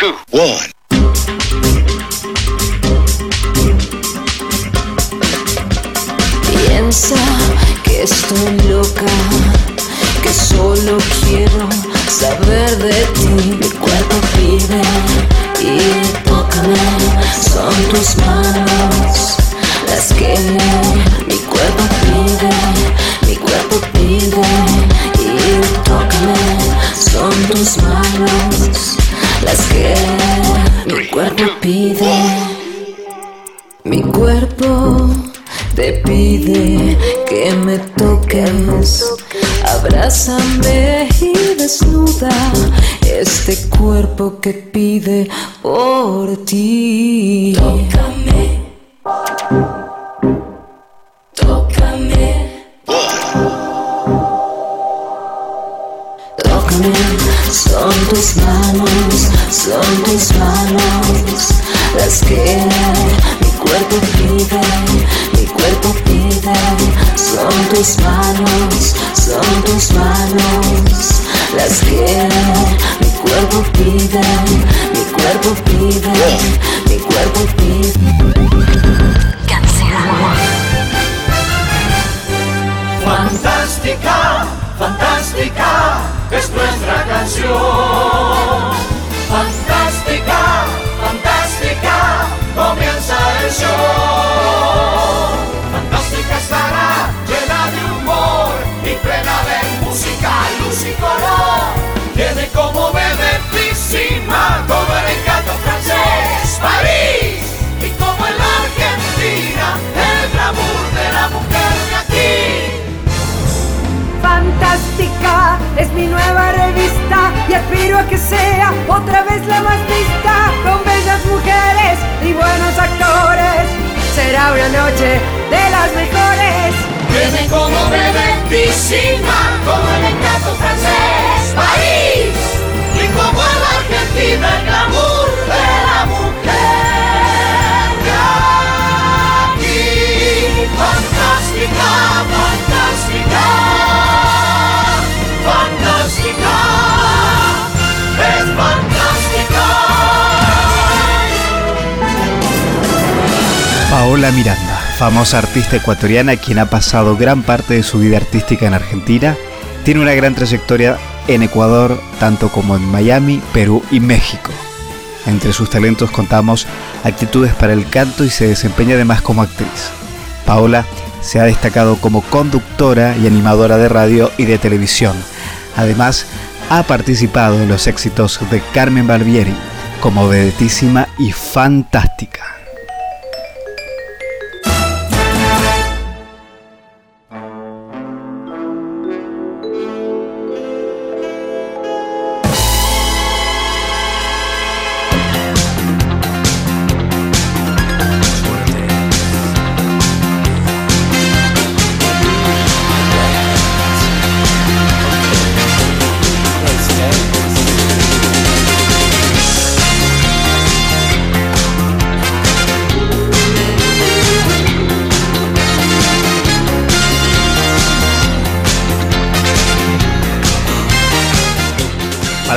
two, one. Cuerpo te pide que me toques, abrázame y desnuda este cuerpo que pide por ti. Tócame. Tócame. Tócame, son tus manos, son tus manos las que cuerpo pide, mi cuerpo pide, son tus manos, son tus manos las que sea otra vez la más vista con bellas mujeres y buenos actores. Será una noche de las mejores. Viene como bebecísima, como el encanto francés, París. Y como la Argentina, el glamour Paola Miranda, famosa artista ecuatoriana quien ha pasado gran parte de su vida artística en Argentina, tiene una gran trayectoria en Ecuador, tanto como en Miami, Perú y México. Entre sus talentos contamos actitudes para el canto y se desempeña además como actriz. Paola se ha destacado como conductora y animadora de radio y de televisión. Además, ha participado en los éxitos de Carmen Barbieri como vedetísima y fantástica.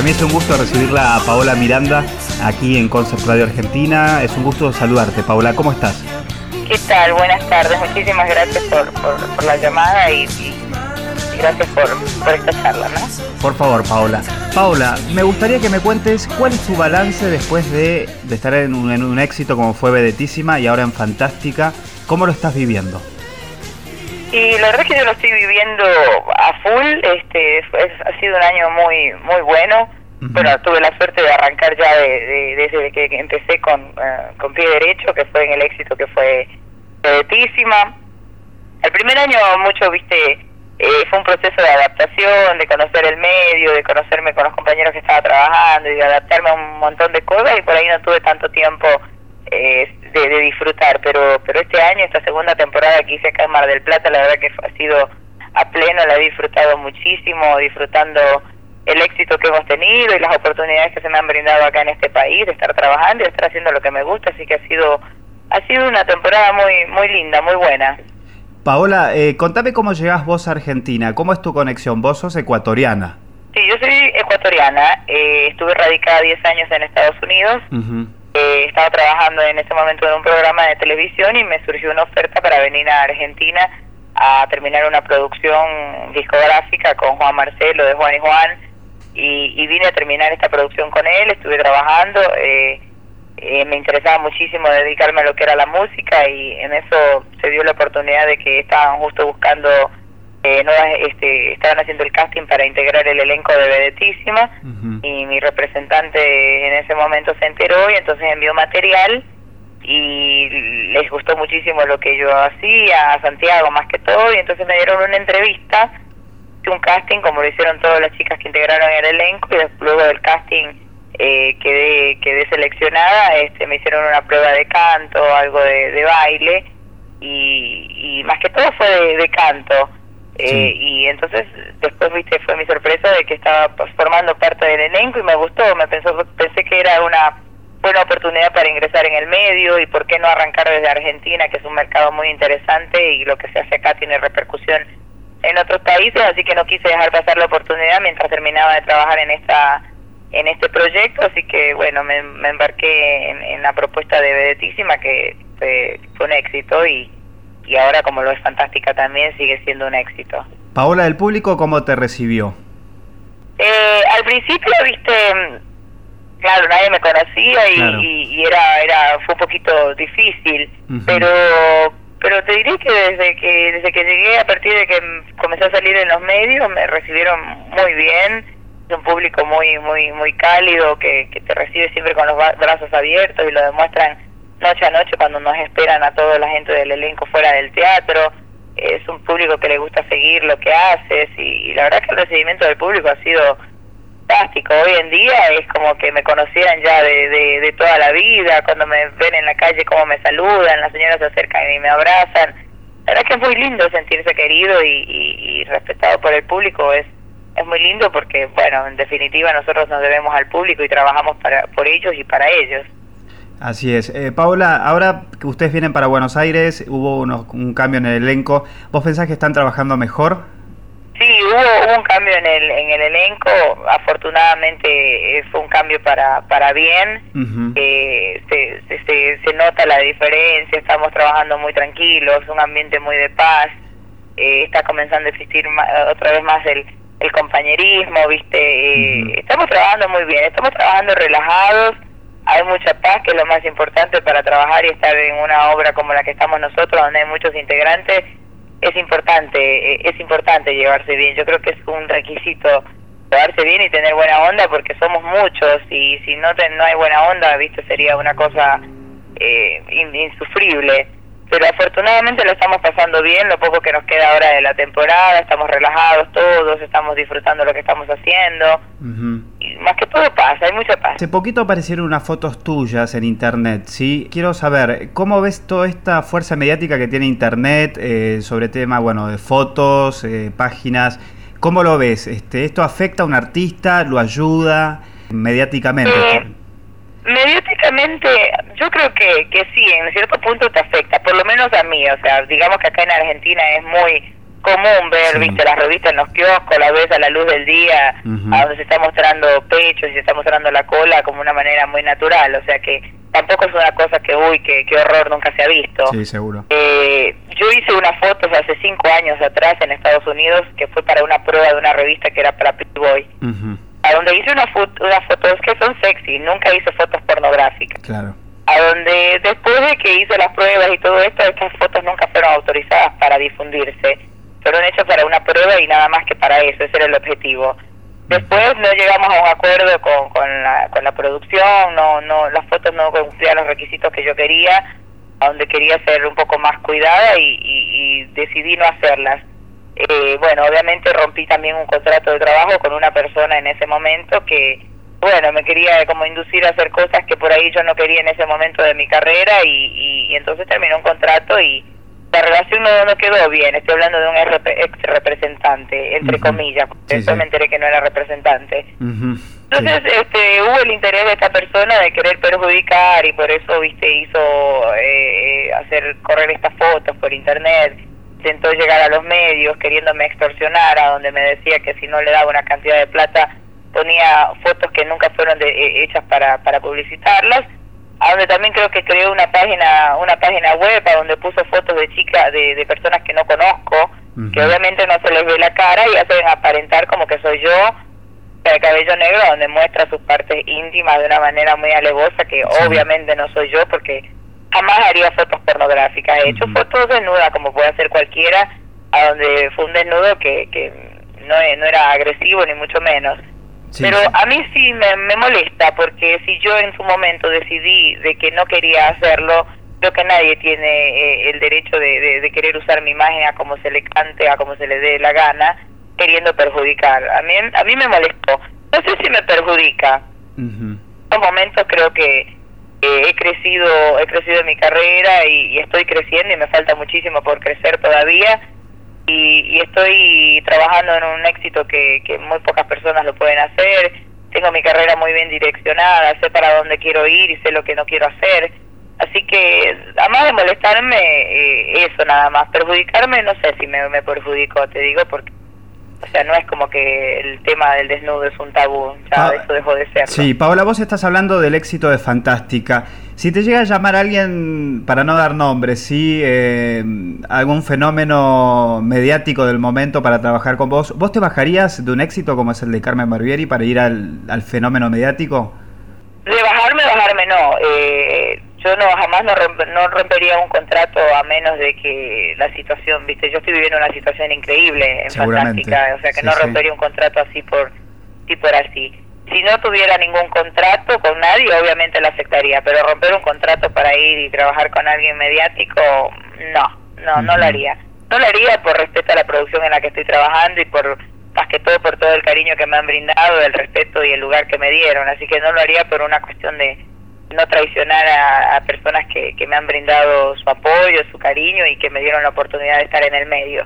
Para mí es un gusto recibirla a Paola Miranda aquí en Concept Radio Argentina. Es un gusto saludarte, Paola. ¿Cómo estás? ¿Qué tal? Buenas tardes. Muchísimas gracias por, por, por la llamada y, gracias por, por esta charla, ¿no? Por favor, Paola. Paola, me gustaría que me cuentes cuál es tu balance después de, de estar en un, en un éxito como fue Vedetísima y ahora en Fantástica. ¿Cómo lo estás viviendo? Y la verdad es que yo lo estoy viviendo a full. Este fue- ha sido un año muy muy bueno. Bueno, tuve la suerte de arrancar ya de, de- desde que empecé con, eh, con pie derecho, que fue en el éxito que fue Vedetísima. El primer año mucho, viste, eh, fue un proceso de adaptación, de conocer el medio, de conocerme con los compañeros que estaba trabajando y de adaptarme a un montón de cosas y por ahí no tuve tanto tiempo eh, de, de disfrutar, pero pero este año, esta segunda temporada que hice acá en Mar del Plata, la verdad que ha sido a pleno, la he disfrutado muchísimo, disfrutando el éxito que hemos tenido y las oportunidades que se me han brindado acá en este país de estar trabajando y de estar haciendo lo que me gusta, así que ha sido ha sido una temporada muy muy linda, muy buena. Paola, eh, contame cómo llegás vos a Argentina. ¿Cómo es tu conexión? Vos sos ecuatoriana. Sí, yo soy ecuatoriana, eh, estuve radicada 10 años en Estados Unidos, eh, estaba trabajando en ese momento en un programa de televisión y me surgió una oferta para venir a Argentina a terminar una producción discográfica con Juan Marcelo de Juan y Juan. Y, vine a terminar esta producción con él, estuve trabajando, eh, eh, me interesaba muchísimo dedicarme a lo que era la música y en eso se dio la oportunidad de que estaban justo buscando, eh, este, estaban haciendo el casting para integrar el elenco de Vedetísima y mi representante en ese momento se enteró y entonces envió material y les gustó muchísimo lo que yo hacía, a Santiago más que todo, y entonces me dieron una entrevista, un casting como lo hicieron todas las chicas que integraron el elenco, y luego del casting eh, quedé, quedé seleccionada, este, me hicieron una prueba de canto, algo de, baile, y, más que todo fue de, canto. Eh, y entonces después viste fue mi sorpresa de que estaba pues, formando parte del elenco y me gustó me pensó pensé que era una buena oportunidad para ingresar en el medio y por qué no arrancar desde Argentina, que es un mercado muy interesante y lo que se hace acá tiene repercusión en otros países, así que no quise dejar pasar la oportunidad mientras terminaba de trabajar en esta en este proyecto, así que bueno, me, embarqué en, la propuesta de Vedetísima que fue, un éxito y, y ahora como lo es fantástica también sigue siendo un éxito. Paola, ¿el público cómo te recibió? Eh, al principio, viste, claro, nadie me conocía y, era, era, fue un poquito difícil, pero pero te diré que desde que desde que llegué a partir de que comencé a salir en los medios me recibieron muy bien es un público muy muy muy cálido que, que te recibe siempre con los brazos abiertos y lo demuestran noche a noche cuando nos esperan a toda la gente del elenco fuera del teatro es un público que le gusta seguir lo que haces y la verdad que el recibimiento del público ha sido fantástico. Hoy en día es como que me conocieran ya de, de, toda la vida, cuando me ven en la calle, cómo me saludan, las señoras se acercan y me abrazan. La verdad que es muy lindo sentirse querido y, respetado por el público. Es, es muy lindo porque, bueno, en definitiva nosotros nos debemos al público y trabajamos para, por ellos y para ellos. Así es. Eh, Paula, ahora que ustedes vienen para Buenos Aires, hubo un cambio en el elenco. ¿Vos pensás que están trabajando mejor? Sí, hubo, un cambio en el, en el elenco, afortunadamente eh, fue un cambio para, para bien, eh, se, se, se, nota la diferencia, estamos trabajando muy tranquilos, un ambiente muy de paz, eh, está comenzando a existir otra vez más el, el compañerismo, ¿viste? Estamos trabajando muy bien, estamos trabajando relajados, hay mucha paz, que es lo más importante para trabajar y estar en una obra como la que estamos nosotros, donde hay muchos integrantes es importante, eh, es importante llevarse bien. Yo creo que es un requisito llevarse bien y tener buena onda porque somos muchos y si no no hay buena onda, viste, sería una cosa eh, insufrible. Pero afortunadamente lo estamos pasando bien, lo poco que nos queda ahora de la temporada, estamos relajados todos, estamos disfrutando lo que estamos haciendo más que todo pasa, hay mucha paz. Hace poquito aparecieron unas fotos tuyas en internet, ¿sí? Quiero saber, ¿cómo ves toda esta fuerza mediática que tiene internet eh, sobre tema, bueno, de fotos, eh, páginas? ¿Cómo lo ves? Este, ¿Esto afecta a un artista? ¿Lo ayuda mediáticamente? Eh, mediáticamente, yo creo que, que sí, en cierto punto te afecta, por lo menos a mí, o sea, digamos que acá en Argentina es muy común ver, viste, las revistas en los kioscos, la ves a la luz del día, a donde se está mostrando pechos y se está mostrando la cola como una manera muy natural, o sea que tampoco es una cosa que, uy, que, qué horror, nunca se ha visto. Sí, seguro. Eh, yo hice unas fotos hace cinco años atrás en Estados Unidos, que fue para una prueba de una revista que era para Playboy, a donde hice una unas fotos que son sexy, nunca hice fotos pornográficas. Claro. A donde después de que hice las pruebas y todo esto, estas fotos nunca fueron autorizadas para difundirse fueron hechos para una prueba y nada más que para eso, ese era el objetivo. Después no llegamos a un acuerdo con, con, la, con la producción, no, no, las fotos no cumplían los requisitos que yo quería, a donde quería ser un poco más cuidada y, decidí no hacerlas. Eh, bueno, obviamente rompí también un contrato de trabajo con una persona en ese momento que, bueno, me quería como inducir a hacer cosas que por ahí yo no quería en ese momento de mi carrera y, y entonces terminó un contrato y, la relación no, no quedó bien, estoy hablando de un ex representante, entre comillas, porque después me enteré que no era representante. Entonces este, hubo el interés de esta persona de querer perjudicar y por eso viste hizo eh, hacer correr estas fotos por internet intentó llegar a los medios queriéndome extorsionar, a donde me decía que si no le daba una cantidad de plata ponía fotos que nunca fueron de, eh, hechas para, para publicitarlas, a donde también creo que creó una página una página web a donde puso fotos de chicas, de, de personas que no conozco, que obviamente no se les ve la cara y hacen aparentar como que soy yo, de cabello negro, donde muestra sus partes íntimas de una manera muy alevosa, que obviamente no soy yo porque jamás haría fotos pornográficas. He hecho fotos desnudas como puede hacer cualquiera, a donde fue un desnudo que, que no, no era agresivo ni mucho menos. Pero a mí sí me, me molesta porque si yo en su momento decidí de que no quería hacerlo, creo que nadie tiene eh, el derecho de, de, querer usar mi imagen a como se le cante, a como se le dé la gana, queriendo perjudicar. A mí, a mí me molestó. No sé si me perjudica. En momentos creo que he crecido he crecido en mi carrera y, estoy creciendo y me falta muchísimo por crecer todavía y, estoy trabajando en un éxito que, que muy pocas personas lo pueden hacer tengo mi carrera muy bien direccionada sé para dónde quiero ir y sé lo que no quiero hacer así que además de molestarme eh, eso nada más perjudicarme no sé si me, me perjudico te digo porque o sea, no es como que el tema del desnudo es un tabú, ya eso dejó de ser. Sí, Paola, vos estás hablando del éxito de Fantástica. Si te llega a llamar alguien, para no dar nombres, ¿sí? Eh, algún fenómeno mediático del momento para trabajar con vos, ¿vos te bajarías de un éxito como es el de Carmen Barbieri para ir al, al fenómeno mediático? De bajarme, bajarme no. Eh, yo no jamás no, no rompería un contrato a menos de que la situación, viste, yo estoy viviendo una situación increíble, en fantástica, o sea que no rompería un contrato así por, sí por así. Si no tuviera ningún contrato con nadie, obviamente lo aceptaría, pero romper un contrato para ir y trabajar con alguien mediático, no, no, no lo haría. No lo haría por respeto a la producción en la que estoy trabajando y por más que todo por todo el cariño que me han brindado, el respeto y el lugar que me dieron, así que no lo haría por una cuestión de no traicionar a, personas que, que, me han brindado su apoyo, su cariño y que me dieron la oportunidad de estar en el medio.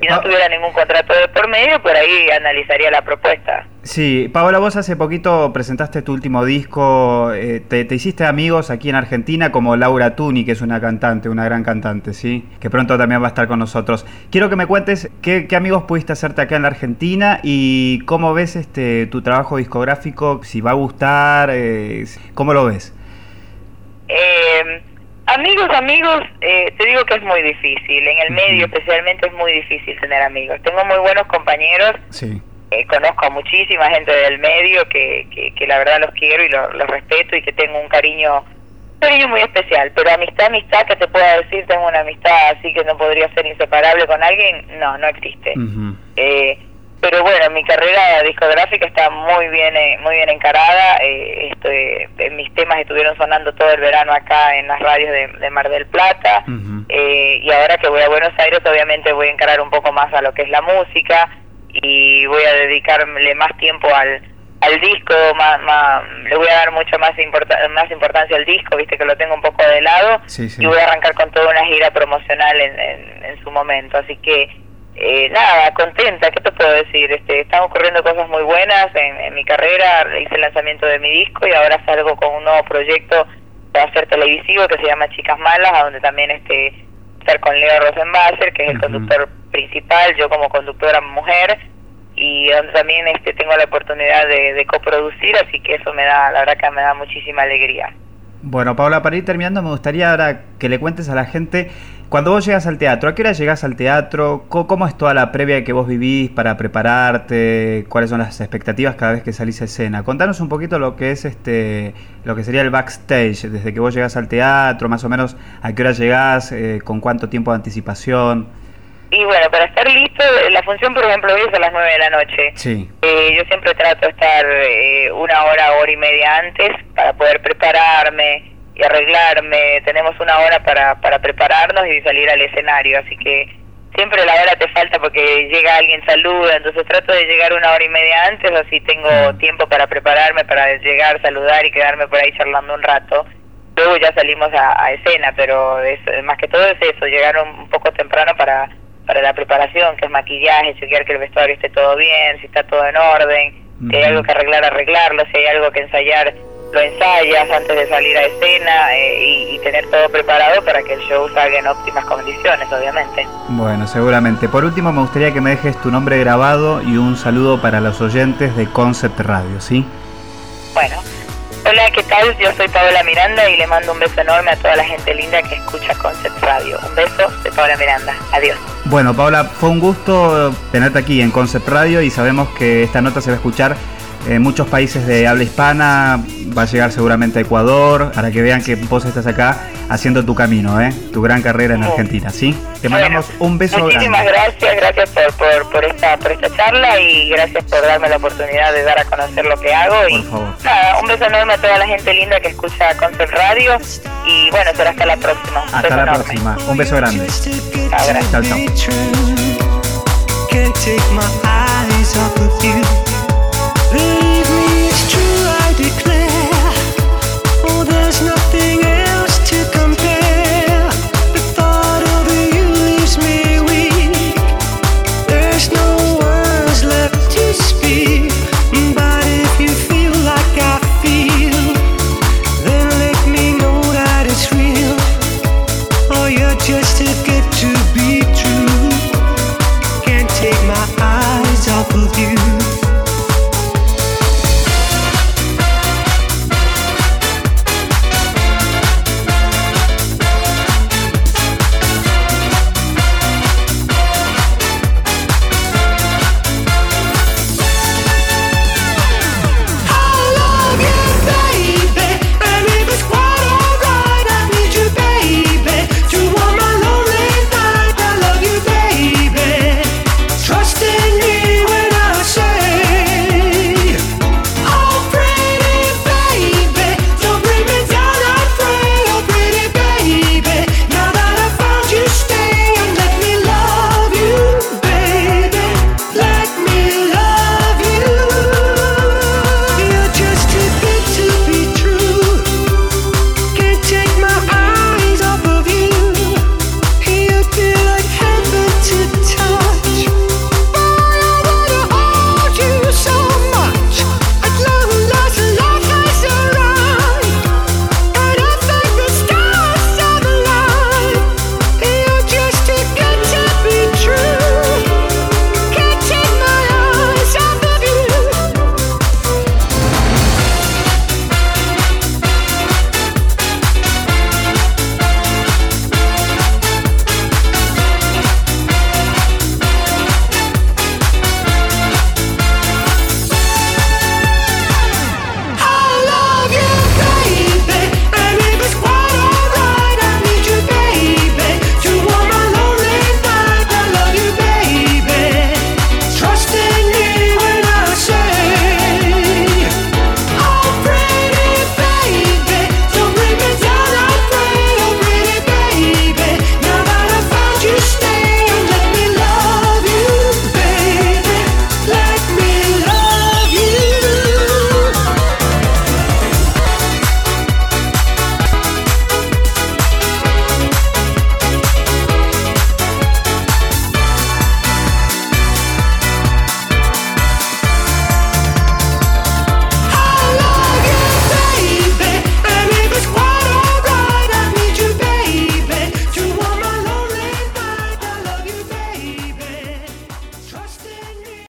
Si no tuviera ningún contrato de por medio, por ahí analizaría la propuesta. Sí, Paola, vos hace poquito presentaste tu último disco, eh, te, hiciste amigos aquí en Argentina como Laura Tuni, que es una cantante, una gran cantante, ¿sí? Que pronto también va a estar con nosotros. Quiero que me cuentes qué, amigos pudiste hacerte acá en la Argentina y cómo ves este tu trabajo discográfico, si va a gustar, eh, ¿cómo lo ves? Eh Amigos, amigos, eh, te digo que es muy difícil. En el medio especialmente es muy difícil tener amigos. Tengo muy buenos compañeros. Sí. Eh, conozco a muchísima gente del medio que, que, la verdad los quiero y los, respeto y que tengo un cariño, un cariño muy especial. Pero amistad, amistad, que te pueda decir, tengo una amistad así que no podría ser inseparable con alguien, no, no existe. eh, pero bueno, mi carrera discográfica está muy bien eh, muy bien encarada. Eh, estoy, mis temas estuvieron sonando todo el verano acá en las radios de, Mar del Plata. eh, y ahora que voy a Buenos Aires, obviamente voy a encarar un poco más a lo que es la música y voy a dedicarle más tiempo al, al disco, más, más, le voy a dar mucho más, más importancia al disco, viste que lo tengo un poco de lado. Y voy a arrancar con toda una gira promocional en, en, en su momento. Así que eh, nada, contenta, ¿qué te puedo decir? Este, están ocurriendo cosas muy buenas en, mi carrera, hice el lanzamiento de mi disco y ahora salgo con un nuevo proyecto que va a ser televisivo que se llama Chicas Malas, a donde también este, estar con Leo Rosenbasser, que es el conductor principal, yo como conductora mujer, y donde también este, tengo la oportunidad de, de coproducir, así que eso me da, la verdad que me da muchísima alegría. Bueno, Paula, para ir terminando, me gustaría ahora que le cuentes a la gente cuando vos llegas al teatro, ¿a qué hora llegas al teatro? ¿Cómo es toda la previa que vos vivís para prepararte? ¿Cuáles son las expectativas cada vez que salís a escena? Contanos un poquito lo que es este, lo que sería el backstage, desde que vos llegas al teatro, más o menos a qué hora llegás, eh, con cuánto tiempo de anticipación. Y bueno, para estar listo, la función, por ejemplo, hoy es a las 9 de la noche. Sí. Eh, yo siempre trato de estar eh, una hora, hora y media antes para poder prepararme y arreglarme. Tenemos una hora para, para prepararnos y salir al escenario, así que siempre la hora te falta porque llega alguien, saluda, entonces trato de llegar una hora y media antes, así tengo mm. tiempo para prepararme, para llegar, saludar y quedarme por ahí charlando un rato. Luego ya salimos a, escena, pero es, más que todo es eso, llegar un, poco temprano para, para la preparación, que es maquillaje, chequear que el vestuario esté todo bien, si está todo en orden, si hay algo que arreglar, arreglarlo, si hay algo que ensayar, lo ensayas antes de salir a escena eh, y, tener todo preparado para que el show salga en óptimas condiciones, obviamente. Bueno, seguramente. Por último, me gustaría que me dejes tu nombre grabado y un saludo para los oyentes de Concept Radio, ¿sí? Bueno, hola, ¿qué tal? Yo soy Paola Miranda y le mando un beso enorme a toda la gente linda que escucha Concept Radio. Un beso de Paola Miranda. Adiós. Bueno, Paola, fue un gusto tenerte aquí en Concept Radio y sabemos que esta nota se va a escuchar en muchos países de habla hispana, va a llegar seguramente a Ecuador, para que vean que vos estás acá haciendo tu camino, ¿eh? tu gran carrera en Argentina, ¿sí? Te mandamos un beso muchísimas gracias, gracias por, por, esta, por esta charla y gracias por darme la oportunidad de dar a conocer lo que hago. y Nada, un beso enorme a toda la gente linda que escucha Concept Radio y bueno, será hasta la próxima. hasta la próxima, un beso grande. Chao, chao. Can't